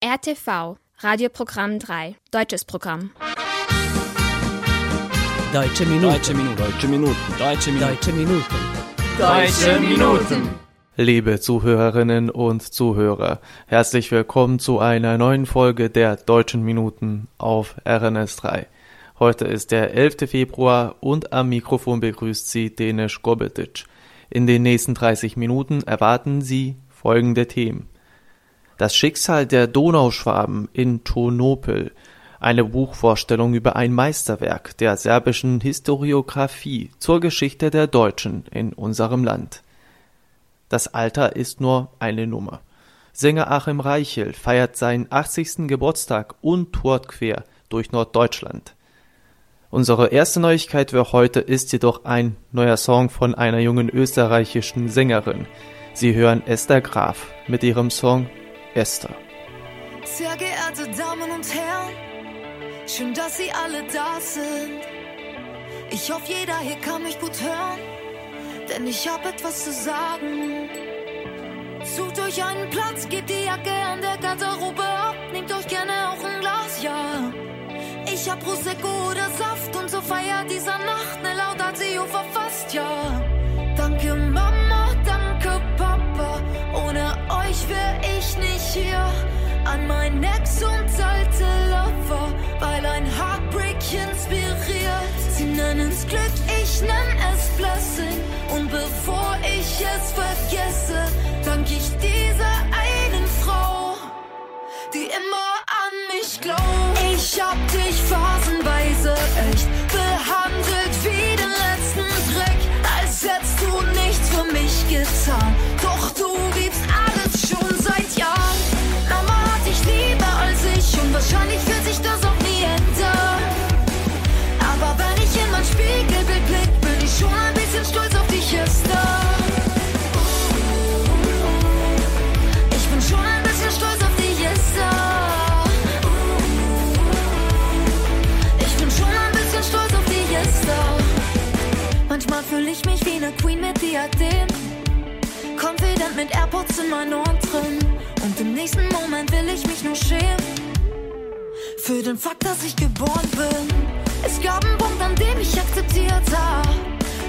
RTV, Radioprogramm 3, deutsches Programm. Deutsche Minuten. Deutsche Minuten. Deutsche Minuten. Deutsche Minuten. Deutsche Minuten. Deutsche Minuten. Liebe Zuhörerinnen und Zuhörer, herzlich willkommen zu einer neuen Folge der Deutschen Minuten auf RNS3. Heute ist der 11. Februar und am Mikrofon begrüßt Sie Denis Gobetic. In den nächsten 30 Minuten erwarten Sie folgende Themen. Das Schicksal der Donauschwaben in Tonopel, eine Buchvorstellung über ein Meisterwerk der serbischen Historiographie zur Geschichte der Deutschen in unserem Land. Das Alter ist nur eine Nummer. Sänger Achim Reichel feiert seinen 80. Geburtstag und tourt quer durch Norddeutschland. Unsere erste Neuigkeit für heute ist jedoch ein neuer Song von einer jungen österreichischen Sängerin. Sie hören Esther Graf mit ihrem Song Esther. Sehr geehrte Damen und Herren, schön, dass Sie alle da sind. Ich hoffe, jeder hier kann mich gut hören, denn ich hab etwas zu sagen. Sucht euch einen Platz, gebt die Jacke an der Garderobe ab, nehmt euch gerne auch ein Glas, ja. Ich hab Prosecco oder Saft und so feiert dieser Nacht ne Laudatio verfasst, ja. Danke Mama, danke Papa, ohne euch wär ich hier. An mein Ex und alte Lover, weil ein Heartbreak inspiriert. Sie nennen's Glück, ich nenn es Blessing. Und bevor ich es vergesse, dank ich dieser einen Frau, die immer an mich glaubt. Ich hab dich phasenweise echt behandelt wie den letzten Dreck, als hättest du nichts für mich getan. Diadem. Confident mit AirPods in meinen Ohren drin. Und im nächsten Moment will ich mich nur schämen. Für den Fakt, dass ich geboren bin. Es gab einen Punkt, an dem ich akzeptiert habe.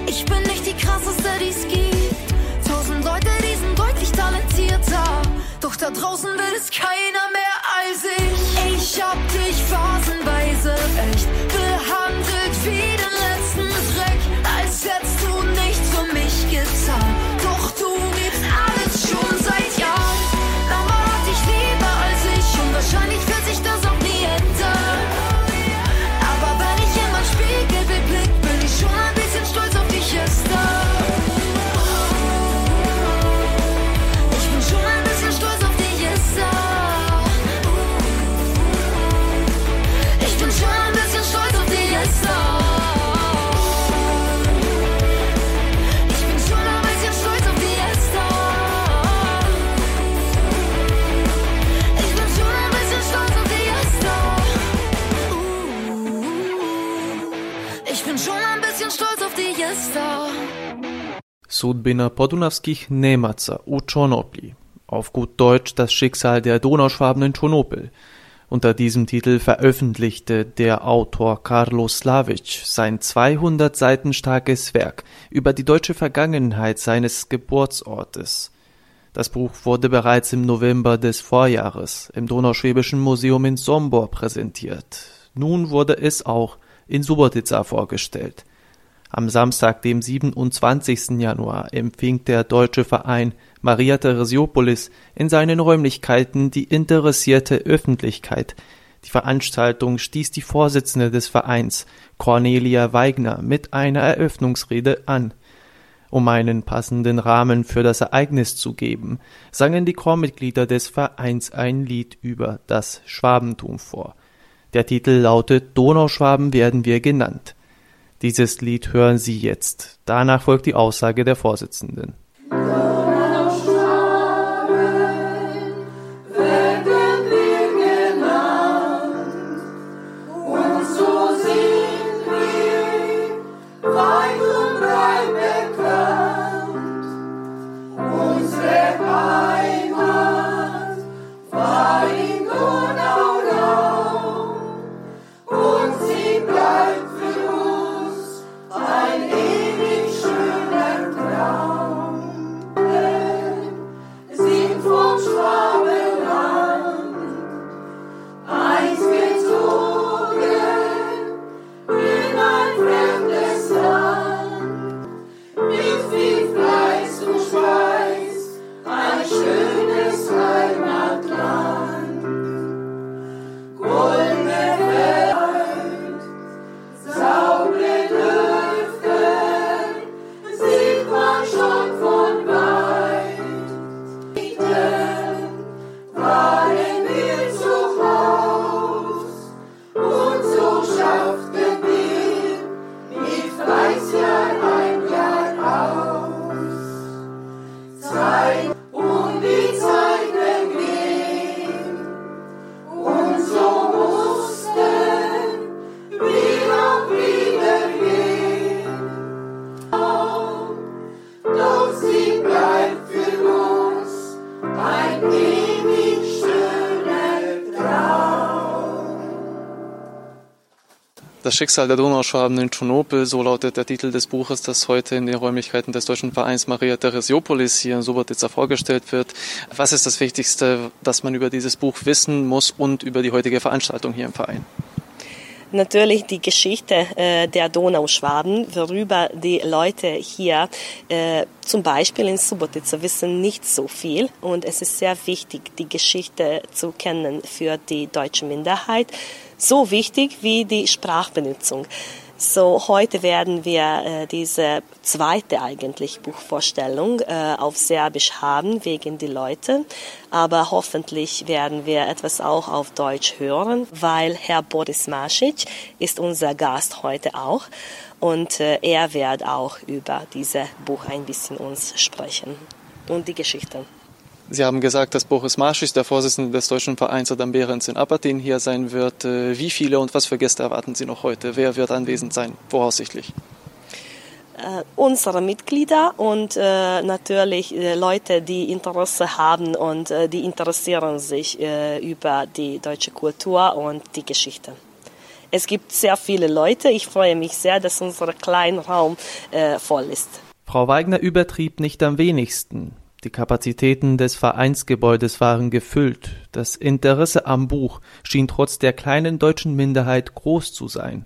Ich bin nicht die krasseste, die es gibt. Tausend Leute, die sind deutlich talentierter. Doch da draußen will es keiner mehr als ich. Ich hab dich phasenweise Sudbina podunawskich Nemaca u Czonopli. Auf gut Deutsch das Schicksal der Donauschwaben in Czonopel. Unter diesem Titel veröffentlichte der Autor Karlo Slavic sein 200 Seiten starkes Werk über die deutsche Vergangenheit seines Geburtsortes. Das Buch wurde bereits im November des Vorjahres im Donauschwäbischen Museum in Sombor präsentiert. Nun wurde es auch in Subotica vorgestellt. Am Samstag, dem 27. Januar, empfing der deutsche Verein Maria Theresiopolis in seinen Räumlichkeiten die interessierte Öffentlichkeit. Die Veranstaltung stieß die Vorsitzende des Vereins, Cornelia Weigner, mit einer Eröffnungsrede an. Um einen passenden Rahmen für das Ereignis zu geben, sangen die Chormitglieder des Vereins ein Lied über das Schwabentum vor. Der Titel lautet Donauschwaben werden wir genannt. Dieses Lied hören Sie jetzt. Danach folgt die Aussage der Vorsitzenden. Das Schicksal der Donauschwaben in Tschernobyl, so lautet der Titel des Buches, das heute in den Räumlichkeiten des Deutschen Vereins Maria Theresiopolis hier in Subotica vorgestellt wird. Was ist das Wichtigste, das man über dieses Buch wissen muss und über die heutige Veranstaltung hier im Verein? Natürlich die Geschichte äh, der Donauschwaben, worüber die Leute hier äh, zum Beispiel in Subotica wissen nicht so viel. Und es ist sehr wichtig, die Geschichte zu kennen für die deutsche Minderheit. So wichtig wie die Sprachbenutzung. So, heute werden wir äh, diese zweite eigentlich Buchvorstellung äh, auf Serbisch haben, wegen die Leute. Aber hoffentlich werden wir etwas auch auf Deutsch hören, weil Herr Boris Masic ist unser Gast heute auch. Und äh, er wird auch über dieses Buch ein bisschen uns sprechen und die Geschichte. Sie haben gesagt, dass Boris Marschis, der Vorsitzende des Deutschen Vereins Adam Behrens in Apatin, hier sein wird. Äh, wie viele und was für Gäste erwarten Sie noch heute? Wer wird anwesend sein, voraussichtlich? Uh, unsere Mitglieder und uh, natürlich uh, Leute, die Interesse haben und die interessieren sich über die deutsche Kultur und die Geschichte. Es gibt sehr viele Leute. Ich freue mich sehr, dass unser kleiner Raum voll ist. Frau Weigner übertrieb nicht am wenigsten. Die Kapazitäten des Vereinsgebäudes waren gefüllt, das Interesse am Buch schien trotz der kleinen deutschen Minderheit groß zu sein.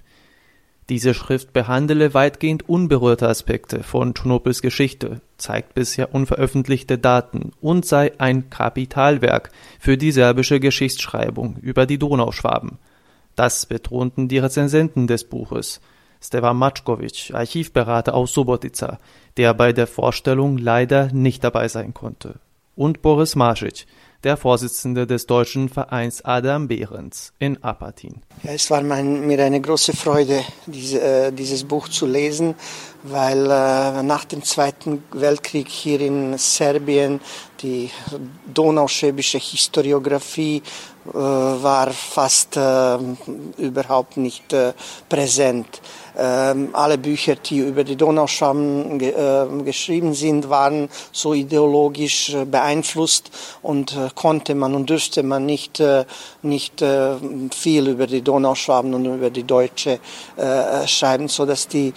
Diese Schrift behandele weitgehend unberührte Aspekte von Tschernobyls Geschichte, zeigt bisher unveröffentlichte Daten und sei ein Kapitalwerk für die serbische Geschichtsschreibung über die Donauschwaben. Das betonten die Rezensenten des Buches. Stevan Matschkovic, Archivberater aus Subotica, der bei der Vorstellung leider nicht dabei sein konnte, und Boris Masic, der Vorsitzende des deutschen Vereins Adam Behrens in Apatin. Es war mein, mir eine große Freude, diese, äh, dieses Buch zu lesen, weil äh, nach dem Zweiten Weltkrieg hier in Serbien die donauschwäbische Historiographie äh, war fast äh, überhaupt nicht äh, präsent. Ähm, alle Bücher, die über die Donauschwaben ge äh, geschrieben sind, waren so ideologisch äh, beeinflusst und konnte man und dürfte man nicht, nicht viel über die Donauschwaben und über die Deutsche schreiben, so dass die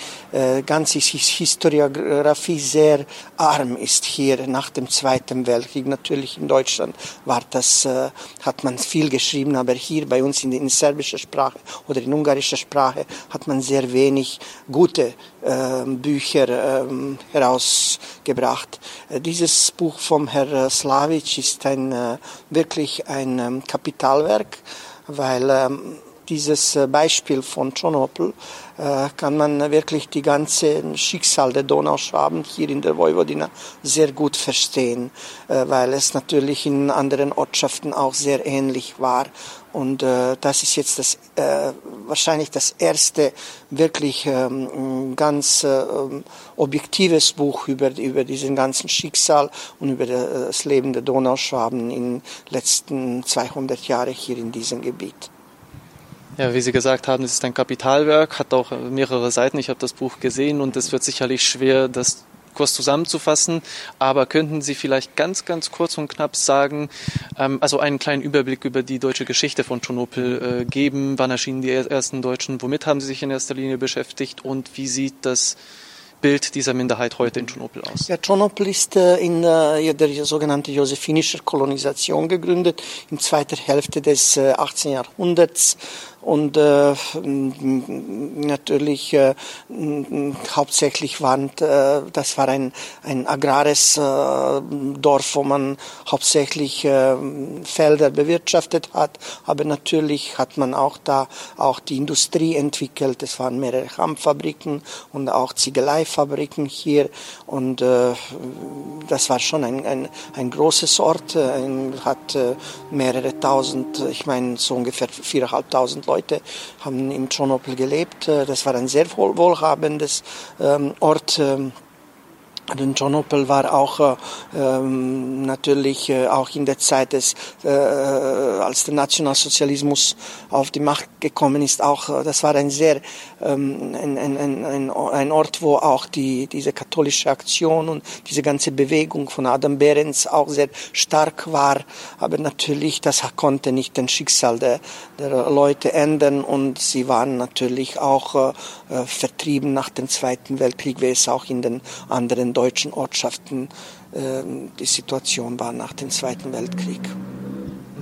ganze Historiografie sehr arm ist hier nach dem Zweiten Weltkrieg. Natürlich in Deutschland war das, hat man viel geschrieben, aber hier bei uns in, in serbischer Sprache oder in ungarischer Sprache hat man sehr wenig gute äh, Bücher äh, herausgebracht. Äh, dieses Buch vom Herrn Slavic ist ein, äh, wirklich ein ähm, Kapitalwerk, weil ähm, dieses äh, Beispiel von Tschernobyl äh, kann man wirklich die ganze Schicksal der Donauschwaben hier in der Vojvodina sehr gut verstehen, äh, weil es natürlich in anderen Ortschaften auch sehr ähnlich war. Und äh, das ist jetzt das, äh, wahrscheinlich das erste wirklich ähm, ganz äh, objektives Buch über, über diesen ganzen Schicksal und über das Leben der Donauschwaben in den letzten 200 Jahren hier in diesem Gebiet. Ja, wie Sie gesagt haben, es ist ein Kapitalwerk, hat auch mehrere Seiten. Ich habe das Buch gesehen und es wird sicherlich schwer, das kurz zusammenzufassen. Aber könnten Sie vielleicht ganz, ganz kurz und knapp sagen, ähm, also einen kleinen Überblick über die deutsche Geschichte von Tschernobyl äh, geben? Wann erschienen die ersten Deutschen? Womit haben Sie sich in erster Linie beschäftigt? Und wie sieht das Bild dieser Minderheit heute in Tschernobyl aus? Ja, Tschernobyl ist äh, in äh, der sogenannten josephinischer Kolonisation gegründet, in zweiter Hälfte des äh, 18. Jahrhunderts und äh, natürlich äh, hauptsächlich waren, äh, das war ein, ein agrares äh, Dorf, wo man hauptsächlich äh, Felder bewirtschaftet hat, aber natürlich hat man auch da auch die Industrie entwickelt. Es waren mehrere Hammfabriken und auch Ziegeleifabriken hier und äh, das war schon ein, ein, ein großes Ort, äh, ein, hat äh, mehrere tausend, ich meine so ungefähr viereinhalbtausend Leute Leute haben in Tschernobyl gelebt. Äh, das war ein sehr wohlhabendes ähm, Ort. Denn Tschernobyl war auch äh, ähm, natürlich äh, auch in der Zeit des, äh, als der Nationalsozialismus auf die Macht gekommen ist, auch äh, das war ein sehr ähm, ein, ein, ein, ein Ort, wo auch die diese katholische Aktion und diese ganze Bewegung von Adam Behrens auch sehr stark war. Aber natürlich, das konnte nicht den Schicksal der, der Leute ändern und sie waren natürlich auch äh, äh vertrieben nach dem Zweiten Weltkrieg, wie es auch in den anderen deutschen Ortschaften äh, die Situation war nach dem Zweiten Weltkrieg.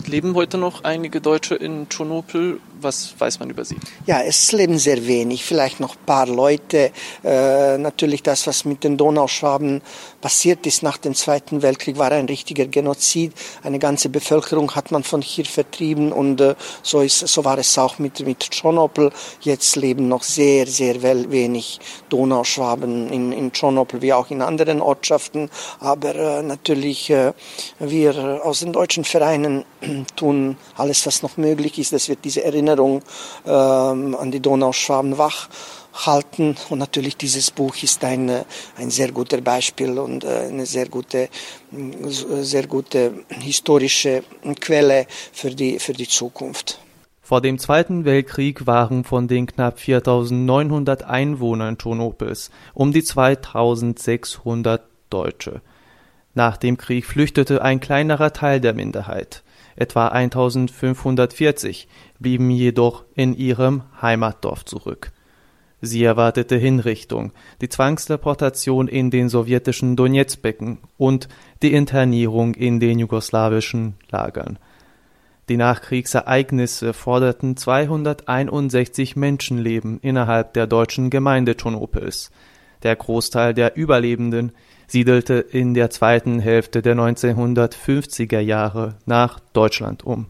Leben heute noch einige Deutsche in Tschernobyl was weiß man über sie? Ja, es leben sehr wenig, vielleicht noch ein paar Leute. Äh, natürlich das, was mit den Donauschwaben passiert ist nach dem Zweiten Weltkrieg, war ein richtiger Genozid. Eine ganze Bevölkerung hat man von hier vertrieben und äh, so, ist, so war es auch mit, mit Tschernobyl. Jetzt leben noch sehr, sehr wenig Donauschwaben in, in Tschernobyl wie auch in anderen Ortschaften. Aber äh, natürlich, äh, wir aus den deutschen Vereinen tun alles, was noch möglich ist, dass wir diese Erinnerung Erinnerung ähm, an die Donauschwaben wach halten. Und natürlich dieses Buch ist ein, ein sehr gutes Beispiel und äh, eine sehr gute, sehr gute historische Quelle für die, für die Zukunft. Vor dem Zweiten Weltkrieg waren von den knapp 4900 Einwohnern Tschernobyls um die 2600 Deutsche. Nach dem Krieg flüchtete ein kleinerer Teil der Minderheit etwa 1540, blieben jedoch in ihrem Heimatdorf zurück. Sie erwartete Hinrichtung, die Zwangsdeportation in den sowjetischen Donezbecken und die Internierung in den jugoslawischen Lagern. Die Nachkriegsereignisse forderten 261 Menschenleben innerhalb der deutschen Gemeinde Tschernobyls. Der Großteil der Überlebenden siedelte in der zweiten Hälfte der 1950er Jahre nach Deutschland um.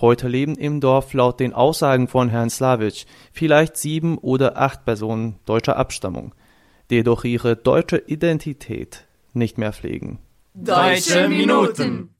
Heute leben im Dorf laut den Aussagen von Herrn Slawitsch vielleicht sieben oder acht Personen deutscher Abstammung, die jedoch ihre deutsche Identität nicht mehr pflegen. Deutsche Minuten.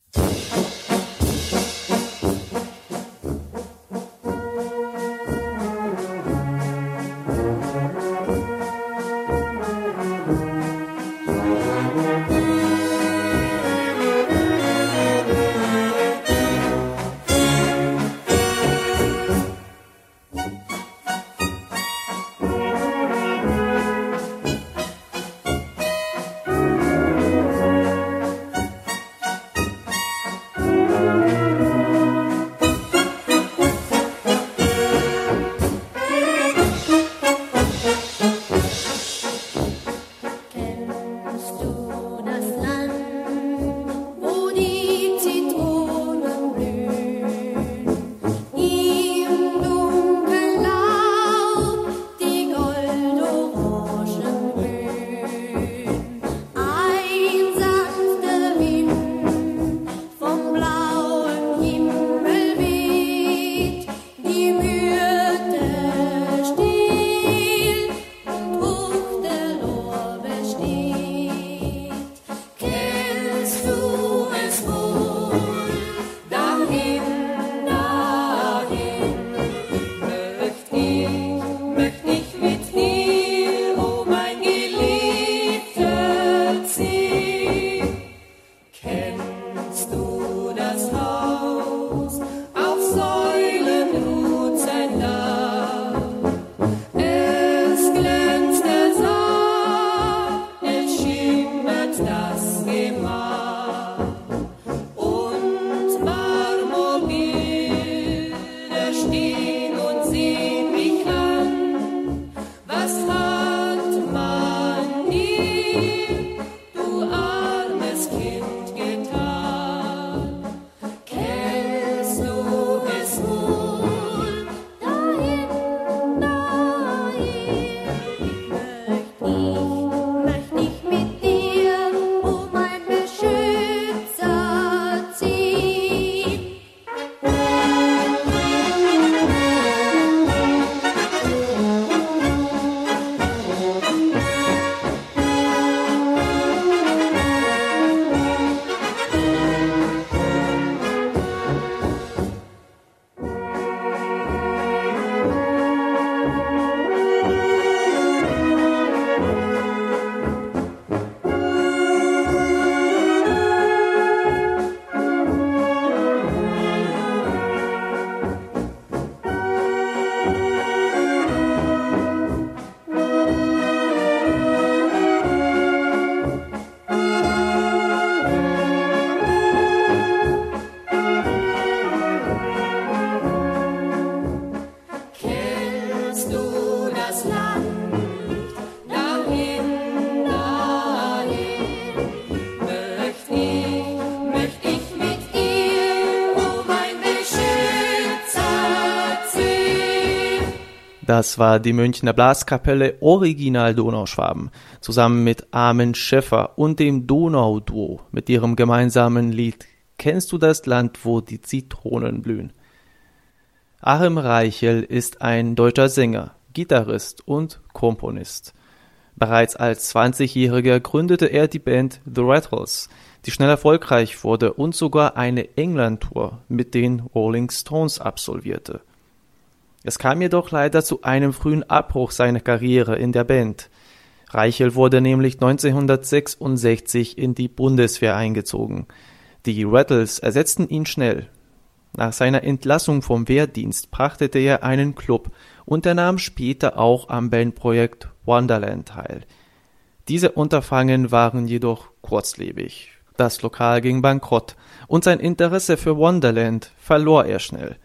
Das war die Münchner Blaskapelle Original Donauschwaben zusammen mit Armin Schäffer und dem Donauduo mit ihrem gemeinsamen Lied Kennst du das Land, wo die Zitronen blühen? Achim Reichel ist ein deutscher Sänger, Gitarrist und Komponist. Bereits als 20-Jähriger gründete er die Band The Rattles, die schnell erfolgreich wurde und sogar eine England-Tour mit den Rolling Stones absolvierte. Es kam jedoch leider zu einem frühen Abbruch seiner Karriere in der Band. Reichel wurde nämlich 1966 in die Bundeswehr eingezogen. Die Rattles ersetzten ihn schnell. Nach seiner Entlassung vom Wehrdienst prachtete er einen Club und er nahm später auch am Bandprojekt Wonderland teil. Diese Unterfangen waren jedoch kurzlebig. Das Lokal ging bankrott und sein Interesse für Wonderland verlor er schnell.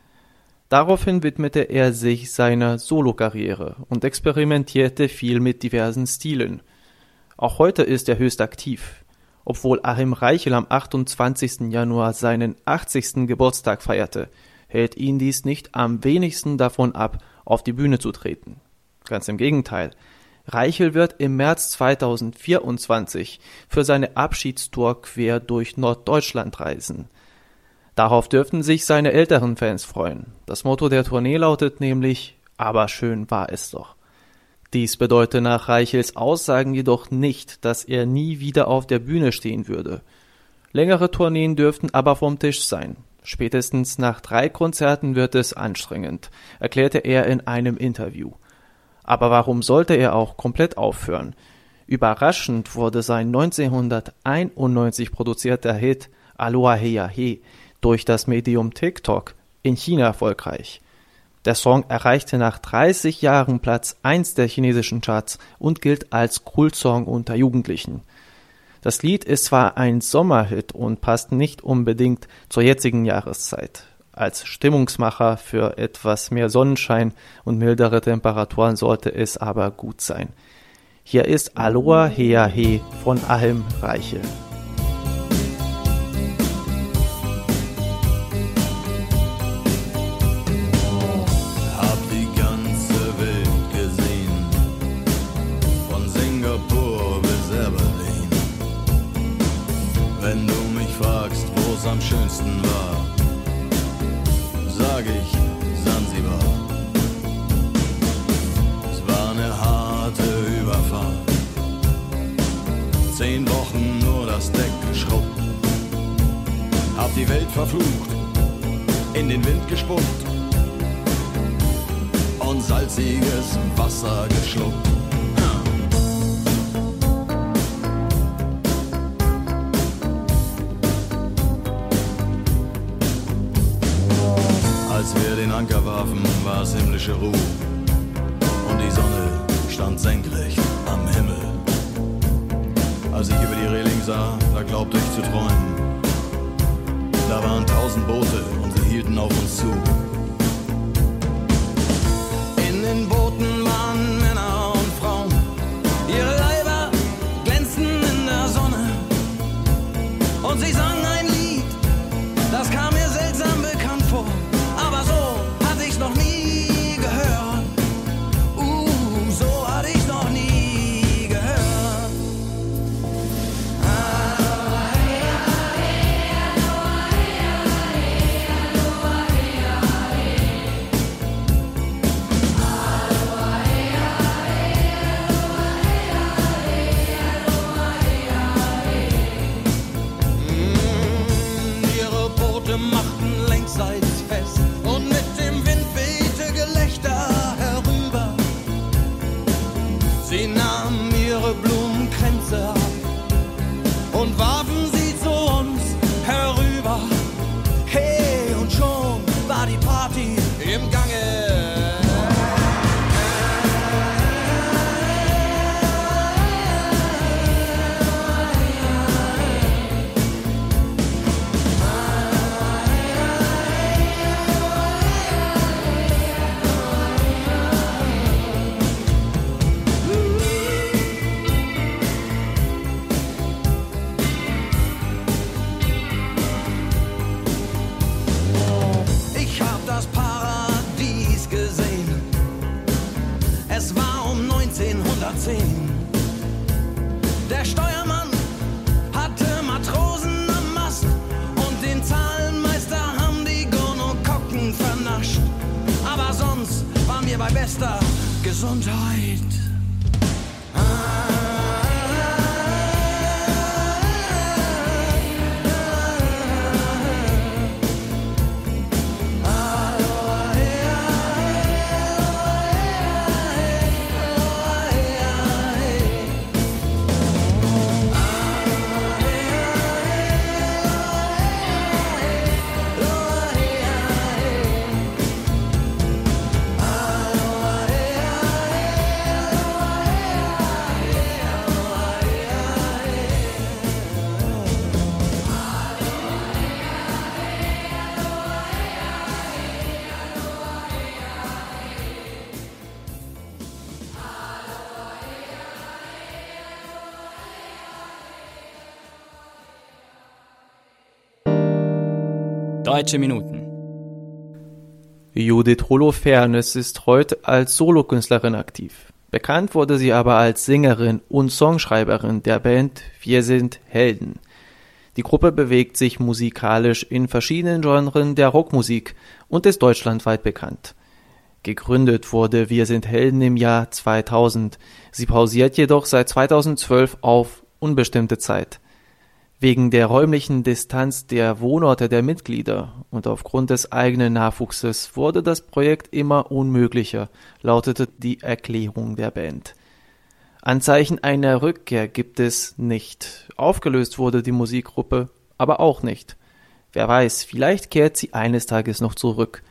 Daraufhin widmete er sich seiner Solokarriere und experimentierte viel mit diversen Stilen. Auch heute ist er höchst aktiv. Obwohl Achim Reichel am 28. Januar seinen 80. Geburtstag feierte, hält ihn dies nicht am wenigsten davon ab, auf die Bühne zu treten. Ganz im Gegenteil. Reichel wird im März 2024 für seine Abschiedstour quer durch Norddeutschland reisen. Darauf dürften sich seine älteren Fans freuen. Das Motto der Tournee lautet nämlich Aber schön war es doch. Dies bedeutet nach Reichels Aussagen jedoch nicht, dass er nie wieder auf der Bühne stehen würde. Längere Tourneen dürften aber vom Tisch sein. Spätestens nach drei Konzerten wird es anstrengend, erklärte er in einem Interview. Aber warum sollte er auch komplett aufhören? Überraschend wurde sein 1991 produzierter Hit Aloha Heya He durch das Medium TikTok in China erfolgreich. Der Song erreichte nach 30 Jahren Platz 1 der chinesischen Charts und gilt als Kultsong unter Jugendlichen. Das Lied ist zwar ein Sommerhit und passt nicht unbedingt zur jetzigen Jahreszeit. Als Stimmungsmacher für etwas mehr Sonnenschein und mildere Temperaturen sollte es aber gut sein. Hier ist Aloha Hea He von Ahim Reiche. Als wir den Anker warfen, war es himmlische Ruhe und die Sonne stand senkrecht am Himmel. Als ich über die Reling sah, da glaubte ich zu träumen. Da waren tausend Boote und sie hielten auf uns zu. Magazin. Der Steuermann hatte Matrosen am Mast und den Zahlenmeister haben die Gonokokken vernascht. Aber sonst waren wir bei bester Gesundheit. Deutsche Minuten. Judith Holofernes ist heute als Solokünstlerin aktiv. Bekannt wurde sie aber als Sängerin und Songschreiberin der Band Wir sind Helden. Die Gruppe bewegt sich musikalisch in verschiedenen Genren der Rockmusik und ist deutschlandweit bekannt. Gegründet wurde Wir sind Helden im Jahr 2000. Sie pausiert jedoch seit 2012 auf unbestimmte Zeit. Wegen der räumlichen Distanz der Wohnorte der Mitglieder und aufgrund des eigenen Nachwuchses wurde das Projekt immer unmöglicher, lautete die Erklärung der Band. Anzeichen einer Rückkehr gibt es nicht. Aufgelöst wurde die Musikgruppe aber auch nicht. Wer weiß, vielleicht kehrt sie eines Tages noch zurück.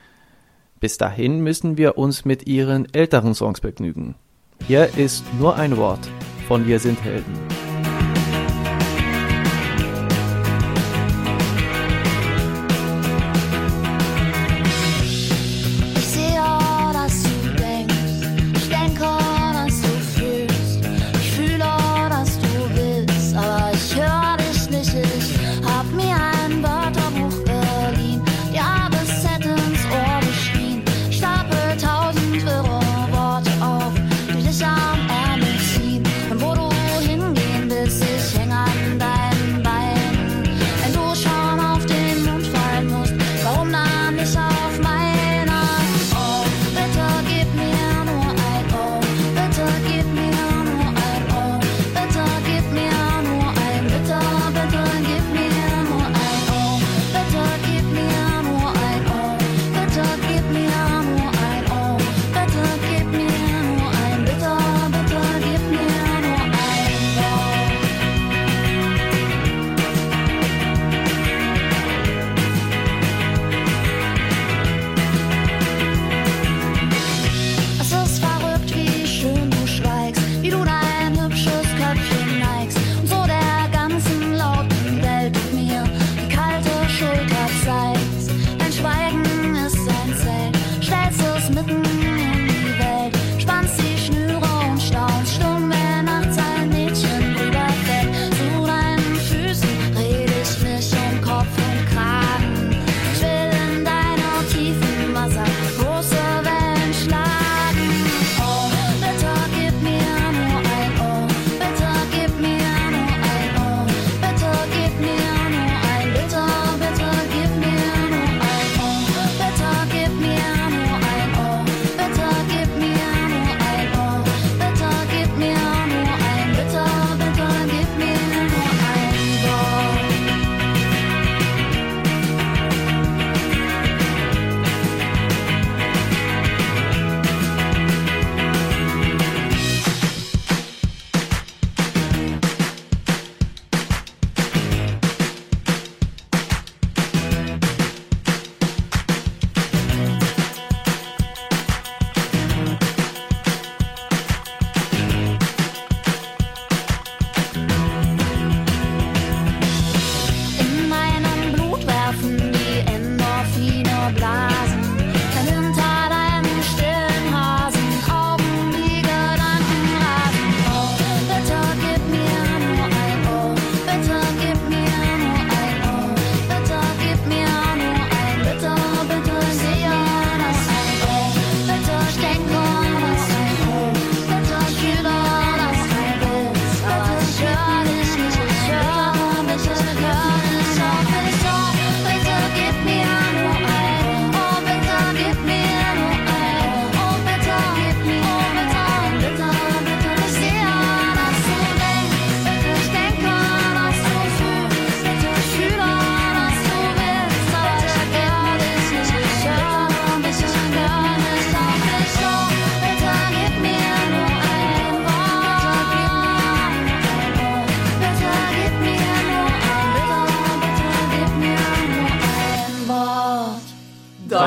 Bis dahin müssen wir uns mit ihren älteren Songs begnügen. Hier ist nur ein Wort von Wir sind Helden.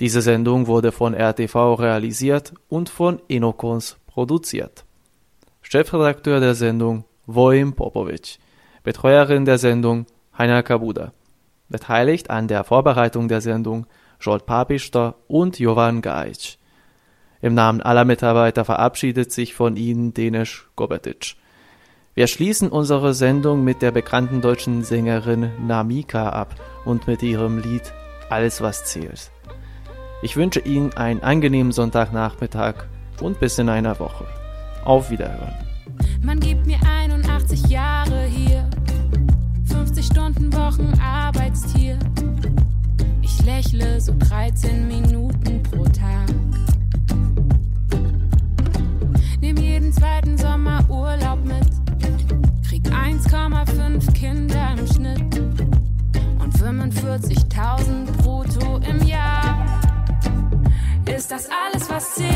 Diese Sendung wurde von RTV realisiert und von Inokons produziert. Chefredakteur der Sendung Vojim Popovic, Betreuerin der Sendung Heiner Kabuda. Beteiligt an der Vorbereitung der Sendung Jolt Papister und Jovan Gajic. Im Namen aller Mitarbeiter verabschiedet sich von Ihnen Denisch Gobetic. Wir schließen unsere Sendung mit der bekannten deutschen Sängerin Namika ab und mit ihrem Lied Alles was zählt. Ich wünsche Ihnen einen angenehmen Sonntagnachmittag und bis in einer Woche. Auf Wiederhören. Man gibt mir 81 Jahre hier, 50 Stunden Wochen Arbeitstier. Ich lächle so 13 Minuten pro Tag. Nehm jeden zweiten Sommer Urlaub mit. Krieg 1,5 Kinder im Schnitt. Und 45.000 brutto im Jahr. Ist das alles, was zählt?